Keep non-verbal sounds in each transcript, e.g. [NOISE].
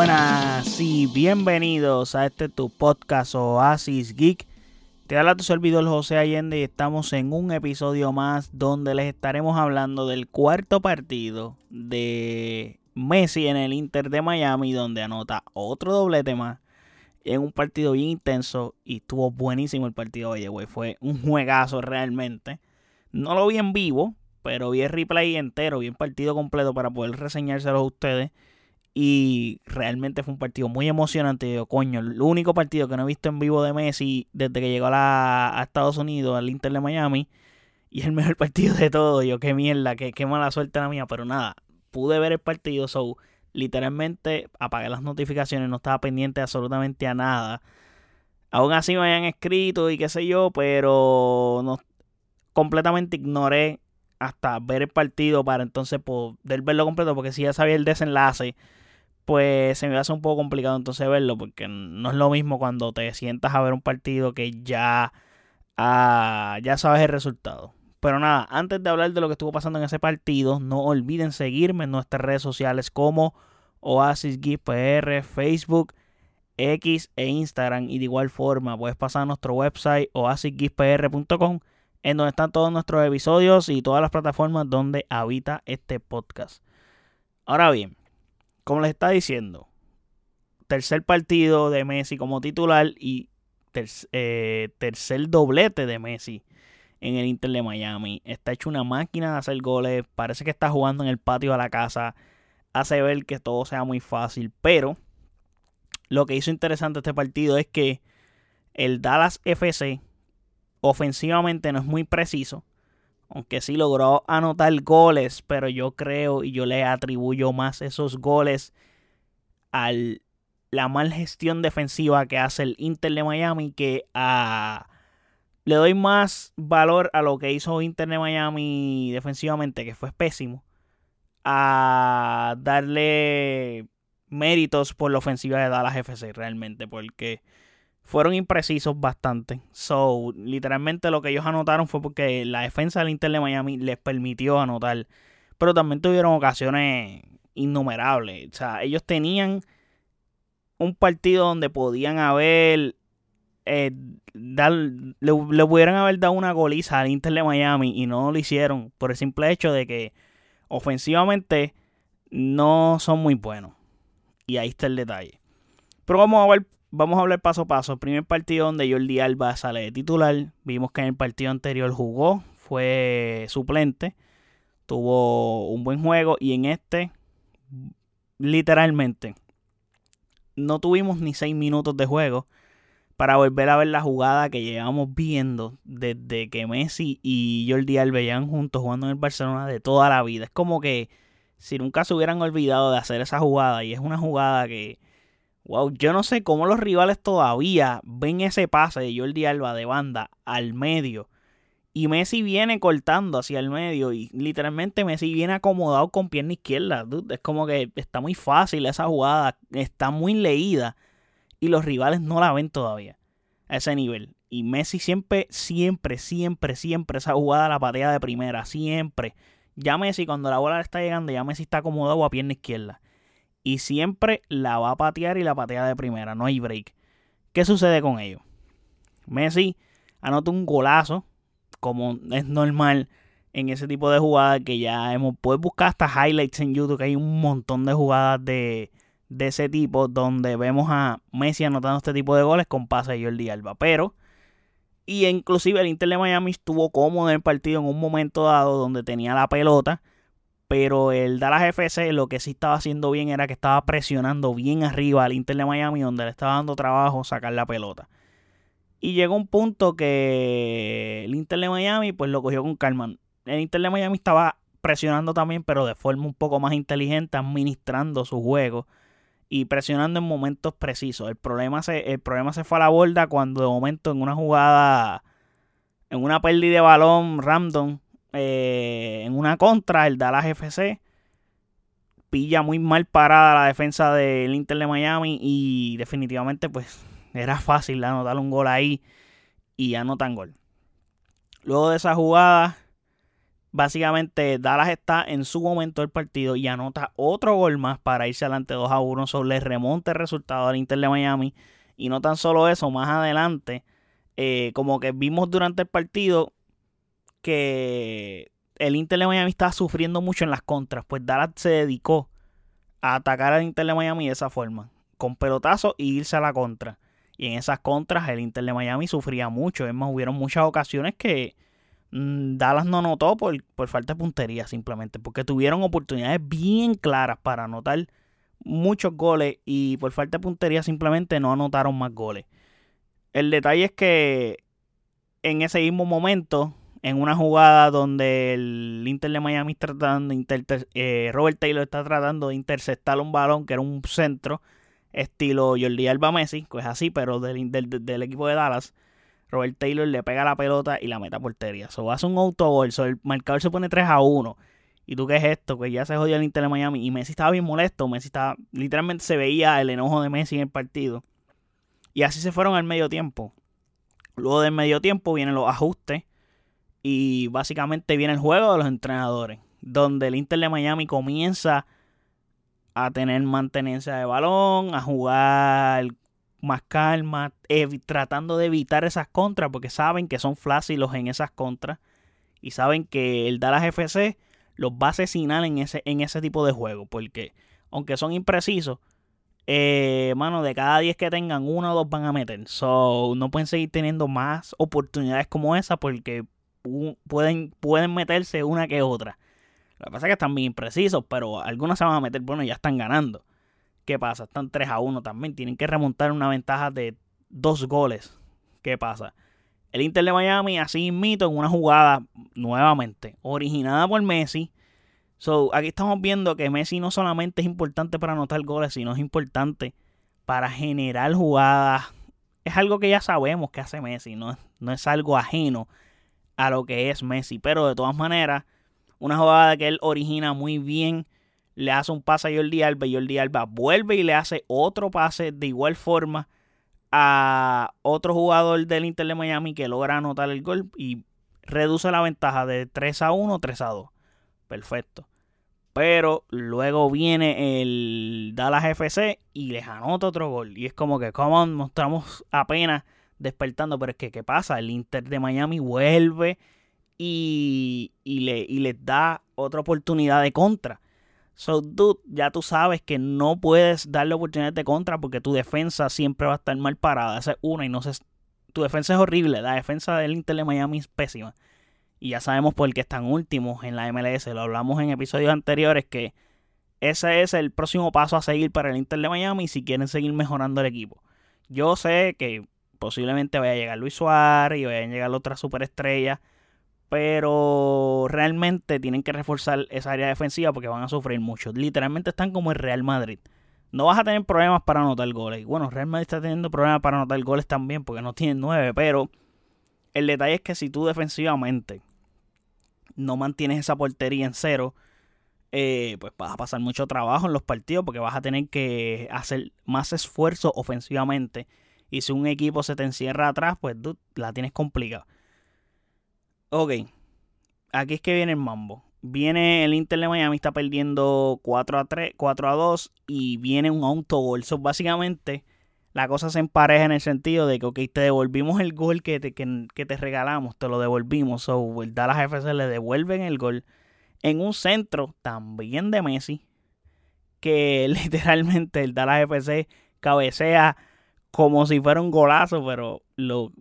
Buenas y bienvenidos a este tu podcast Oasis Geek. Te habla tu servidor José Allende y estamos en un episodio más donde les estaremos hablando del cuarto partido de Messi en el Inter de Miami donde anota otro doblete más en un partido bien intenso y estuvo buenísimo el partido, oye, güey, fue un juegazo realmente. No lo vi en vivo, pero vi el replay entero, vi el partido completo para poder reseñárselo a ustedes. Y realmente fue un partido muy emocionante. Yo, coño, el único partido que no he visto en vivo de Messi desde que llegó a, Estados Unidos, al Inter de Miami. Y el mejor [LAUGHS] partido de todo. Yo, qué mierda, qué, qué mala suerte la mía. Pero nada, pude ver el partido. So, literalmente apagué las notificaciones, no estaba pendiente absolutamente a nada. Aún así me habían escrito y qué sé yo, pero no, completamente ignoré hasta ver el partido para entonces poder verlo completo, porque si ya sabía el desenlace, pues se me hace un poco complicado entonces verlo, porque no es lo mismo cuando te sientas a ver un partido que ya, ah, ya sabes el resultado. Pero nada, antes de hablar de lo que estuvo pasando en ese partido, no olviden seguirme en nuestras redes sociales como Oasis PR, Facebook, X e Instagram. Y de igual forma, puedes pasar a nuestro website oasisgipr.com, en donde están todos nuestros episodios y todas las plataformas donde habita este podcast. Ahora bien, como les está diciendo, tercer partido de Messi como titular y eh, tercer doblete de Messi en el Inter de Miami. Está hecho una máquina de hacer goles. Parece que está jugando en el patio de la casa. Hace ver que todo sea muy fácil. Pero lo que hizo interesante este partido es que el Dallas FC ofensivamente no es muy preciso. Aunque sí logró anotar goles. Pero yo creo y yo le atribuyo más esos goles a la mal gestión defensiva que hace el Inter de Miami que a le doy más valor a lo que hizo Inter de Miami defensivamente, que fue pésimo, a darle méritos por la ofensiva de Dallas FC realmente, porque fueron imprecisos bastante. So, literalmente lo que ellos anotaron fue porque la defensa del Inter de Miami les permitió anotar, pero también tuvieron ocasiones innumerables. O sea, ellos tenían un partido donde podían haber eh, le, pudieran haber dado una goliza al Inter de Miami y no lo hicieron por el simple hecho de que ofensivamente no son muy buenos. Y ahí está el detalle. Pero vamos a ver, vamos a hablar paso a paso. Primer partido donde Jordi Alba sale de titular. Vimos que en el partido anterior jugó, fue suplente, tuvo un buen juego y en este, literalmente, no tuvimos ni seis minutos de juego para volver a ver la jugada que llevamos viendo desde que Messi y Jordi Alba llevan juntos jugando en el Barcelona de toda la vida. Es como que si nunca se hubieran olvidado de hacer esa jugada y es una jugada que, wow, yo no sé cómo los rivales todavía ven ese pase de Jordi Alba de banda al medio y Messi viene cortando hacia el medio y literalmente Messi viene acomodado con pierna izquierda. Es como que está muy fácil esa jugada, está muy leída y los rivales no la ven todavía a ese nivel. Y Messi siempre, siempre, siempre, siempre esa jugada la patea de primera, siempre. Ya Messi cuando la bola le está llegando, ya Messi está acomodado a pierna izquierda. Y siempre la va a patear y la patea de primera, no hay break. ¿Qué sucede con ello? Messi anota un golazo, como es normal en ese tipo de jugadas que ya hemos... Puedes buscar hasta highlights en YouTube, que hay un montón de jugadas de, de ese tipo donde vemos a Messi anotando este tipo de goles con pase de Jordi Alba. Pero, y inclusive el Inter de Miami estuvo cómodo en el partido en un momento dado donde tenía la pelota. Pero el Dallas FC lo que sí estaba haciendo bien era que estaba presionando bien arriba al Inter de Miami donde le estaba dando trabajo sacar la pelota. Y llegó un punto que el Inter de Miami pues lo cogió con calma. El Inter de Miami estaba presionando también pero de forma un poco más inteligente administrando su juego y presionando en momentos precisos. El problema se, el problema se fue a la borda cuando de momento en una jugada, en una pérdida de balón random, eh, en una contra, el Dallas FC pilla muy mal parada la defensa del Inter de Miami y definitivamente pues era fácil anotar un gol ahí y anotan gol. Luego de esa jugada, básicamente Dallas está en su momento del partido y anota otro gol más para irse adelante 2 a 1. Solo le remonta el resultado al Inter de Miami. Y no tan solo eso, más adelante, eh, como que vimos durante el partido que el Inter de Miami estaba sufriendo mucho en las contras. Pues Dallas se dedicó a atacar al Inter de Miami de esa forma, con pelotazo y irse a la contra. Y en esas contras el Inter de Miami sufría mucho. Es más, hubieron muchas ocasiones que Mm, Dallas no anotó por, falta de puntería simplemente, porque tuvieron oportunidades bien claras para anotar muchos goles y por falta de puntería simplemente no anotaron más goles. El detalle es que en ese mismo momento, en una jugada donde el Inter de Miami está tratando eh, Robert Taylor está tratando de interceptar un balón que era un centro estilo Jordi Alba Messi, pues así, pero del, del equipo de Dallas Robert Taylor le pega la pelota y la meta a portería. So hace un autogol. So el marcador se pone 3 a 1. ¿Y tú qué es esto? Pues ya se jodió el Inter de Miami. Y Messi estaba bien molesto. Messi estaba. Literalmente se veía el enojo de Messi en el partido. Y así se fueron al medio tiempo. Luego del medio tiempo vienen los ajustes. Y básicamente viene el juego de los entrenadores. Donde el Inter de Miami comienza a tener mantenencia de balón, a jugar más calma, tratando de evitar esas contras, porque saben que son flácidos en esas contras y saben que el Dallas FC los va a asesinar en ese, en ese tipo de juego, porque aunque son imprecisos, eh, mano, de cada 10 que tengan, uno o dos van a meter. So, no pueden seguir teniendo más oportunidades como esa porque pueden, pueden meterse una que otra. Lo que pasa es que están bien imprecisos, pero algunas se van a meter, bueno, ya están ganando. ¿Qué pasa? Están 3 a 1 también. Tienen que remontar una ventaja de dos goles. ¿Qué pasa? El Inter de Miami así invito en una jugada nuevamente originada por Messi. So, aquí estamos viendo que Messi no solamente es importante para anotar goles, sino es importante para generar jugadas. Es algo que ya sabemos que hace Messi, no, no es algo ajeno a lo que es Messi. Pero de todas maneras, una jugada que él origina muy bien le hace un pase a Jordi Alba y Jordi Alba vuelve y le hace otro pase de igual forma a otro jugador del Inter de Miami que logra anotar el gol y reduce la ventaja de 3 a 1, 3 a 2. Perfecto. Pero luego viene el Dallas FC y les anota otro gol. Y es como que, como mostramos apenas despertando. Pero es que, ¿qué pasa? El Inter de Miami vuelve y, y, le, y les da otra oportunidad de contra. So, dude, ya tú sabes que no puedes darle oportunidad de contra porque tu defensa siempre va a estar mal parada. Esa es una y no sé. Tu defensa es horrible. La defensa del Inter de Miami es pésima. Y ya sabemos por qué están últimos en la MLS. Lo hablamos en episodios anteriores que ese es el próximo paso a seguir para el Inter de Miami si quieren seguir mejorando el equipo. Yo sé que posiblemente vaya a llegar Luis Suárez y vayan a llegar otras superestrellas pero realmente tienen que reforzar esa área defensiva porque van a sufrir mucho. Literalmente están como el Real Madrid. No vas a tener problemas para anotar goles. Bueno, Real Madrid está teniendo problemas para anotar goles también porque no tienen nueve, pero el detalle es que si tú defensivamente no mantienes esa portería en cero, eh, pues vas a pasar mucho trabajo en los partidos porque vas a tener que hacer más esfuerzo ofensivamente. Y si un equipo se te encierra atrás, pues tú la tienes complicada. Ok, aquí es que viene el mambo. Viene el Inter de Miami, está perdiendo 4 a 3, 4 a 2 y viene un autogol. So, básicamente, la cosa se empareja en el sentido de que, ok, te devolvimos el gol que te, que, te regalamos, te lo devolvimos. So, el Dallas FC le devuelven el gol en un centro también de Messi, que [LAUGHS] literalmente el Dallas FC cabecea como si fuera un golazo, pero lo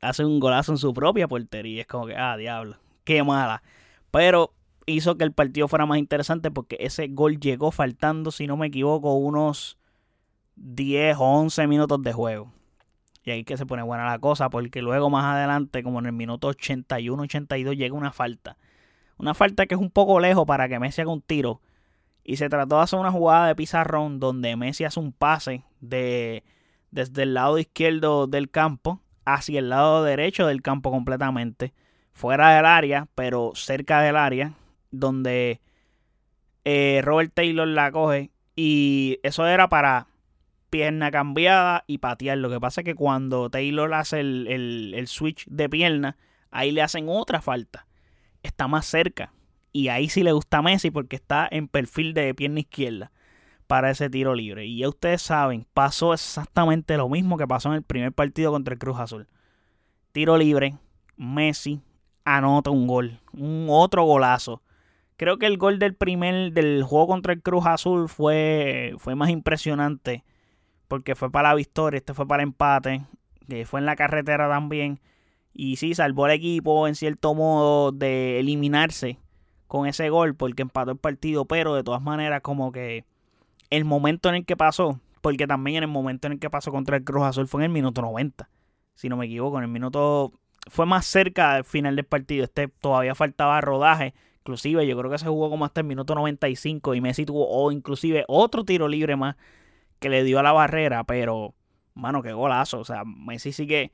hace un golazo en su propia portería. Es como que, ah, diablo, qué mala. Pero hizo que el partido fuera más interesante porque ese gol llegó faltando, si no me equivoco, unos 10 o 11 minutos de juego. Y ahí que se pone buena la cosa porque luego más adelante, como en el minuto 81-82, llega una falta. Una falta que es un poco lejos para que Messi haga un tiro. Y se trató de hacer una jugada de pizarrón donde Messi hace un pase de, desde el lado izquierdo del campo hacia el lado derecho del campo completamente, fuera del área, pero cerca del área, donde eh, Robert Taylor la coge y eso era para pierna cambiada y patear. Lo que pasa es que cuando Taylor hace el, el, switch de pierna, ahí le hacen otra falta. Está más cerca. Y ahí sí le gusta a Messi porque está en perfil de pierna izquierda para ese tiro libre. Y ya ustedes saben, pasó exactamente lo mismo que pasó en el primer partido contra el Cruz Azul. Tiro libre, Messi anota un gol, un otro golazo. Creo que el gol del primer del juego contra el Cruz Azul fue, fue más impresionante porque fue para la victoria, este fue para el empate, que fue en la carretera también. Y sí, salvó al equipo en cierto modo de eliminarse con ese gol porque empató el partido, pero de todas maneras como que el momento en el que pasó, porque también en el momento en el que pasó contra el Cruz Azul fue en el minuto 90, si no me equivoco, en el minuto fue más cerca del final del partido, este todavía faltaba rodaje, inclusive yo creo que se jugó como hasta el minuto 95 y Messi tuvo o inclusive otro tiro libre más que le dio a la barrera, pero mano, qué golazo, o sea, Messi sigue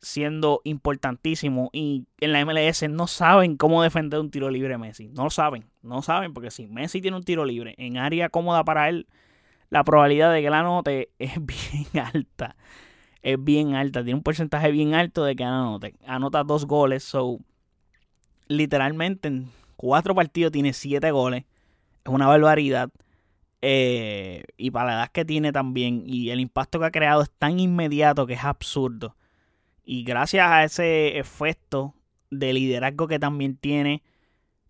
siendo importantísimo y en la MLS no saben cómo defender un tiro libre Messi. No lo saben, no saben porque si Messi tiene un tiro libre en área cómoda para él, la probabilidad de que la anote [LAUGHS] es bien alta. Es bien alta, tiene un porcentaje bien alto de que anote. Anota dos goles, so literalmente en cuatro partidos tiene siete goles. Es una barbaridad. Eh, y para la edad que tiene también y el impacto que ha creado es tan inmediato que es absurdo. Y gracias a ese efecto de liderazgo que también tiene,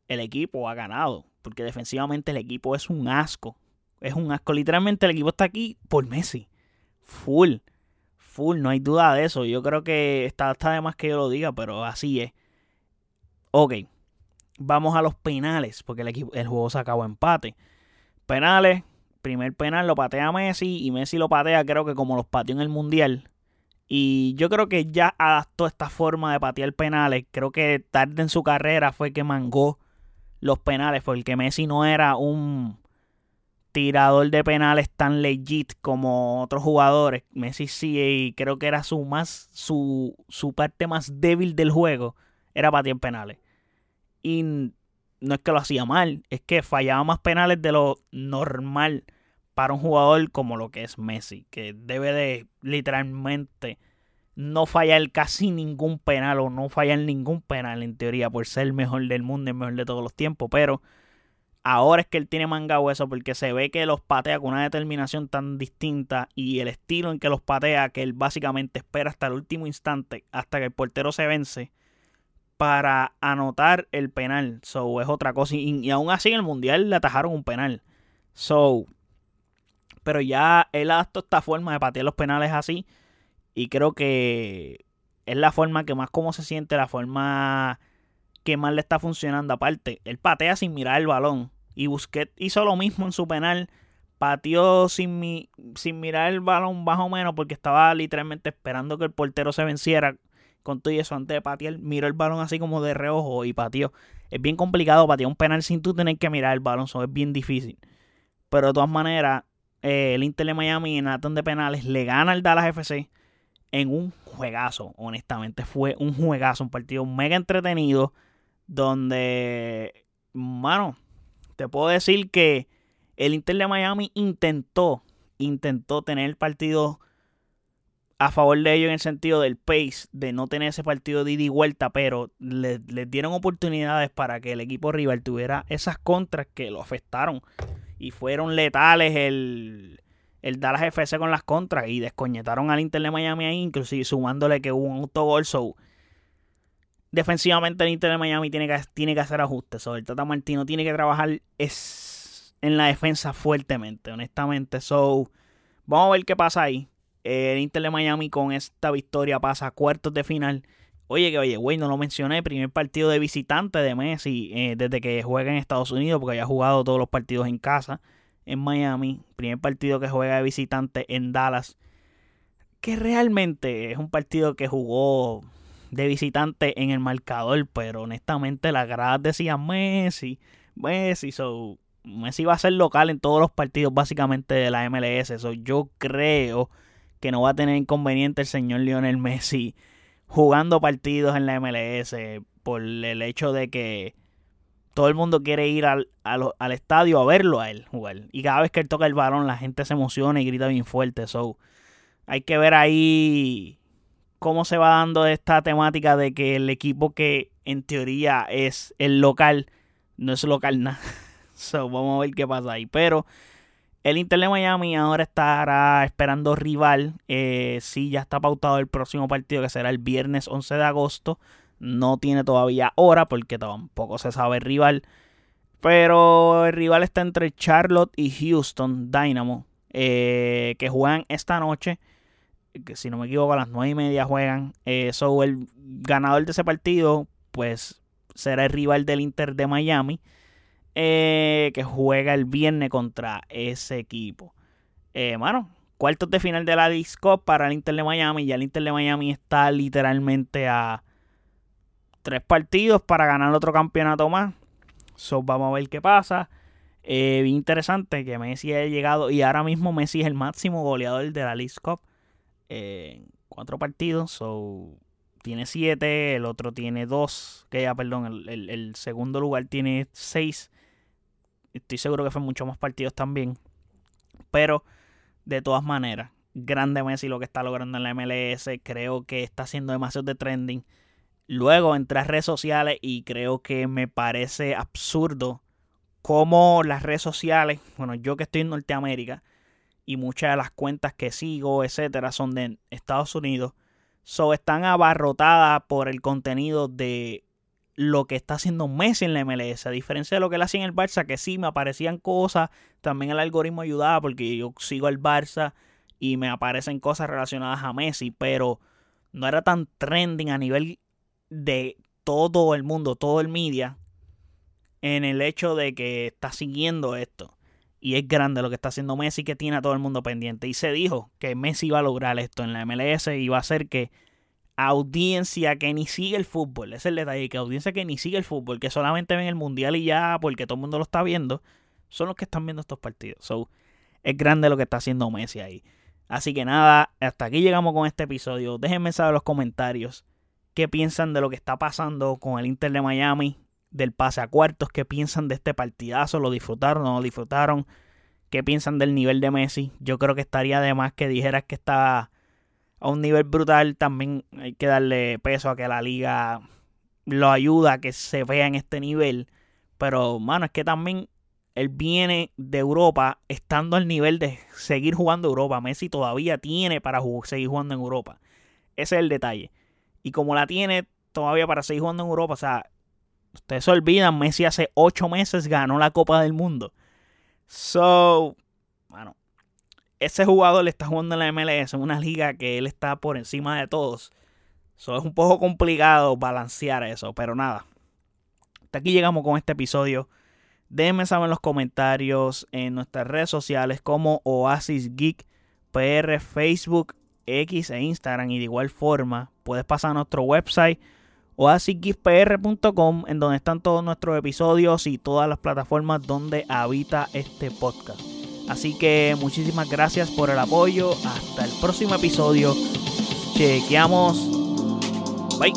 el equipo ha ganado. Porque defensivamente el equipo es un asco. Es un asco. Literalmente el equipo está aquí por Messi. Full. Full, no hay duda de eso. Yo creo que está, está de más que yo lo diga, pero así es. Ok. Vamos a los penales. Porque el, equipo, el juego se acabó empate. Penales. Primer penal lo patea Messi. Y Messi lo patea, creo que como los pateó en el Mundial y yo creo que ya adaptó esta forma de patear penales. Creo que tarde en su carrera fue que mangó los penales, porque Messi no era un tirador de penales tan legit como otros jugadores. Messi sí, y creo que era su más su, su parte más débil del juego era patear penales. Y no es que lo hacía mal, es que fallaba más penales de lo normal para un jugador como lo que es Messi, que debe de literalmente no fallar casi ningún penal o no fallar ningún penal en teoría por ser el mejor del mundo, el mejor de todos los tiempos, pero ahora es que él tiene manga hueso porque se ve que los patea con una determinación tan distinta y el estilo en que los patea que él básicamente espera hasta el último instante, hasta que el portero se vence para anotar el penal. So es otra cosa y, y aún así en el mundial le atajaron un penal. So pero ya él adaptó esta forma de patear los penales así. Y creo que es la forma que más como se siente, la forma que más le está funcionando. Aparte, él patea sin mirar el balón. Y Busquets hizo lo mismo en su penal. Pateó sin, sin mirar el balón más o menos porque estaba literalmente esperando que el portero se venciera. Con todo eso, antes de patear, miró el balón así como de reojo y pateó. Es bien complicado patear un penal sin tú tener que mirar el balón. Eso es bien difícil. Pero de todas maneras, eh, el Inter de Miami en Nathan de penales le gana al Dallas FC en un juegazo. Honestamente, fue un juegazo, un partido mega entretenido. Donde, mano, te puedo decir que el Inter de Miami intentó, intentó tener el partido a favor de ellos en el sentido del pace, de no tener ese partido de ida y vuelta, pero les dieron oportunidades para que el equipo rival tuviera esas contras que lo afectaron y fueron letales el, el Dallas FC con las contras y descoñetaron al Inter de Miami ahí, inclusive sumándole que hubo un autogol. So, defensivamente el Inter de Miami tiene que, tiene que hacer ajustes. So, el Tata Martino tiene que trabajar es, en la defensa fuertemente, honestamente. So, vamos a ver qué pasa ahí. El Inter de Miami con esta victoria pasa a cuartos de final. Oye, que oye, güey, no lo mencioné, primer partido de visitante de Messi eh, desde que juega en Estados Unidos, porque había jugado todos los partidos en casa, en Miami. Primer partido que juega de visitante en Dallas, que realmente es un partido que jugó de visitante en el marcador, pero honestamente las gradas decían Messi, Messi, so Messi va a ser local en todos los partidos básicamente de la MLS, so yo creo que no va a tener inconveniente el señor Lionel Messi jugando partidos en la MLS por el hecho de que todo el mundo quiere ir al, al, estadio a verlo a él jugar. Y cada vez que él toca el balón, la gente se emociona y grita bien fuerte. So, hay que ver ahí cómo se va dando esta temática de que el equipo que en teoría es el local no es local nada. [LAUGHS] so, vamos a ver qué pasa ahí. Pero el Inter de Miami ahora estará esperando rival. Eh, sí, ya está pautado el próximo partido que será el viernes 11 de agosto. No tiene todavía hora porque tampoco se sabe el rival. Pero el rival está entre Charlotte y Houston Dynamo. Eh, que juegan esta noche. Que si no me equivoco, a las 9 y media juegan. Eh, el ganador de ese partido, pues será el rival del Inter de Miami. Eh, que juega el viernes contra ese equipo. Eh, bueno, cuartos de final de la Disco para el Inter de Miami. Ya el Inter de Miami está literalmente a tres partidos para ganar otro campeonato más. So, vamos a ver qué pasa. Eh, interesante que Messi haya llegado y ahora mismo Messi es el máximo goleador de la League Cup en cuatro partidos. So, tiene siete, el otro tiene dos, que ya, perdón, el, segundo lugar tiene seis. Estoy seguro que fue mucho más partidos también. Pero, de todas maneras, grande Messi lo que está logrando en la MLS. Creo que está haciendo demasiado de trending. Luego entré a redes sociales y creo que me parece absurdo cómo las redes sociales, bueno, yo que estoy en Norteamérica y muchas de las cuentas que sigo, etcétera, son de Estados Unidos, so están abarrotadas por el contenido de lo que está haciendo Messi en la MLS, a diferencia de lo que él hacía en el Barça, que sí me aparecían cosas, también el algoritmo ayudaba porque yo sigo el Barça y me aparecen cosas relacionadas a Messi, pero no era tan trending a nivel de todo el mundo, todo el media, en el hecho de que está siguiendo esto. Y es grande lo que está haciendo Messi, que tiene a todo el mundo pendiente. Y se dijo que Messi iba a lograr esto en la MLS y va a hacer que audiencia que ni sigue el fútbol, es el detalle, que audiencia que ni sigue el fútbol, que solamente ven el mundial y ya, porque todo el mundo lo está viendo, son los que están viendo estos partidos. So, es grande lo que está haciendo Messi ahí. Así que nada, hasta aquí llegamos con este episodio. Déjenme saber en los comentarios qué piensan de lo que está pasando con el Inter de Miami del pase a cuartos, qué piensan de este partidazo, lo disfrutaron o no lo disfrutaron, qué piensan del nivel de Messi. Yo creo que estaría de más que dijeras que está a un nivel brutal, también hay que darle peso a que la liga lo ayuda a que se vea en este nivel. Pero, mano, es que también él viene de Europa estando al nivel de seguir jugando Europa. Messi todavía tiene para seguir jugando en Europa. Ese es el detalle. Y como la tiene todavía para seguir jugando en Europa, o sea, Ustedes se olvidan, Messi hace ocho meses ganó la Copa del Mundo. So, ese jugador le está jugando en la MLS, en una liga que él está por encima de todos. So, es un poco complicado balancear eso, pero nada. Hasta aquí llegamos con este episodio. Déjenme saber en los comentarios en nuestras redes sociales como Oasis Geek PR, Facebook, X e Instagram. Y de igual forma, puedes pasar a nuestro website oasisgiftpr.com en donde están todos nuestros episodios y todas las plataformas donde habita este podcast. Así que muchísimas gracias por el apoyo. Hasta el próximo episodio. Chequeamos. Bye.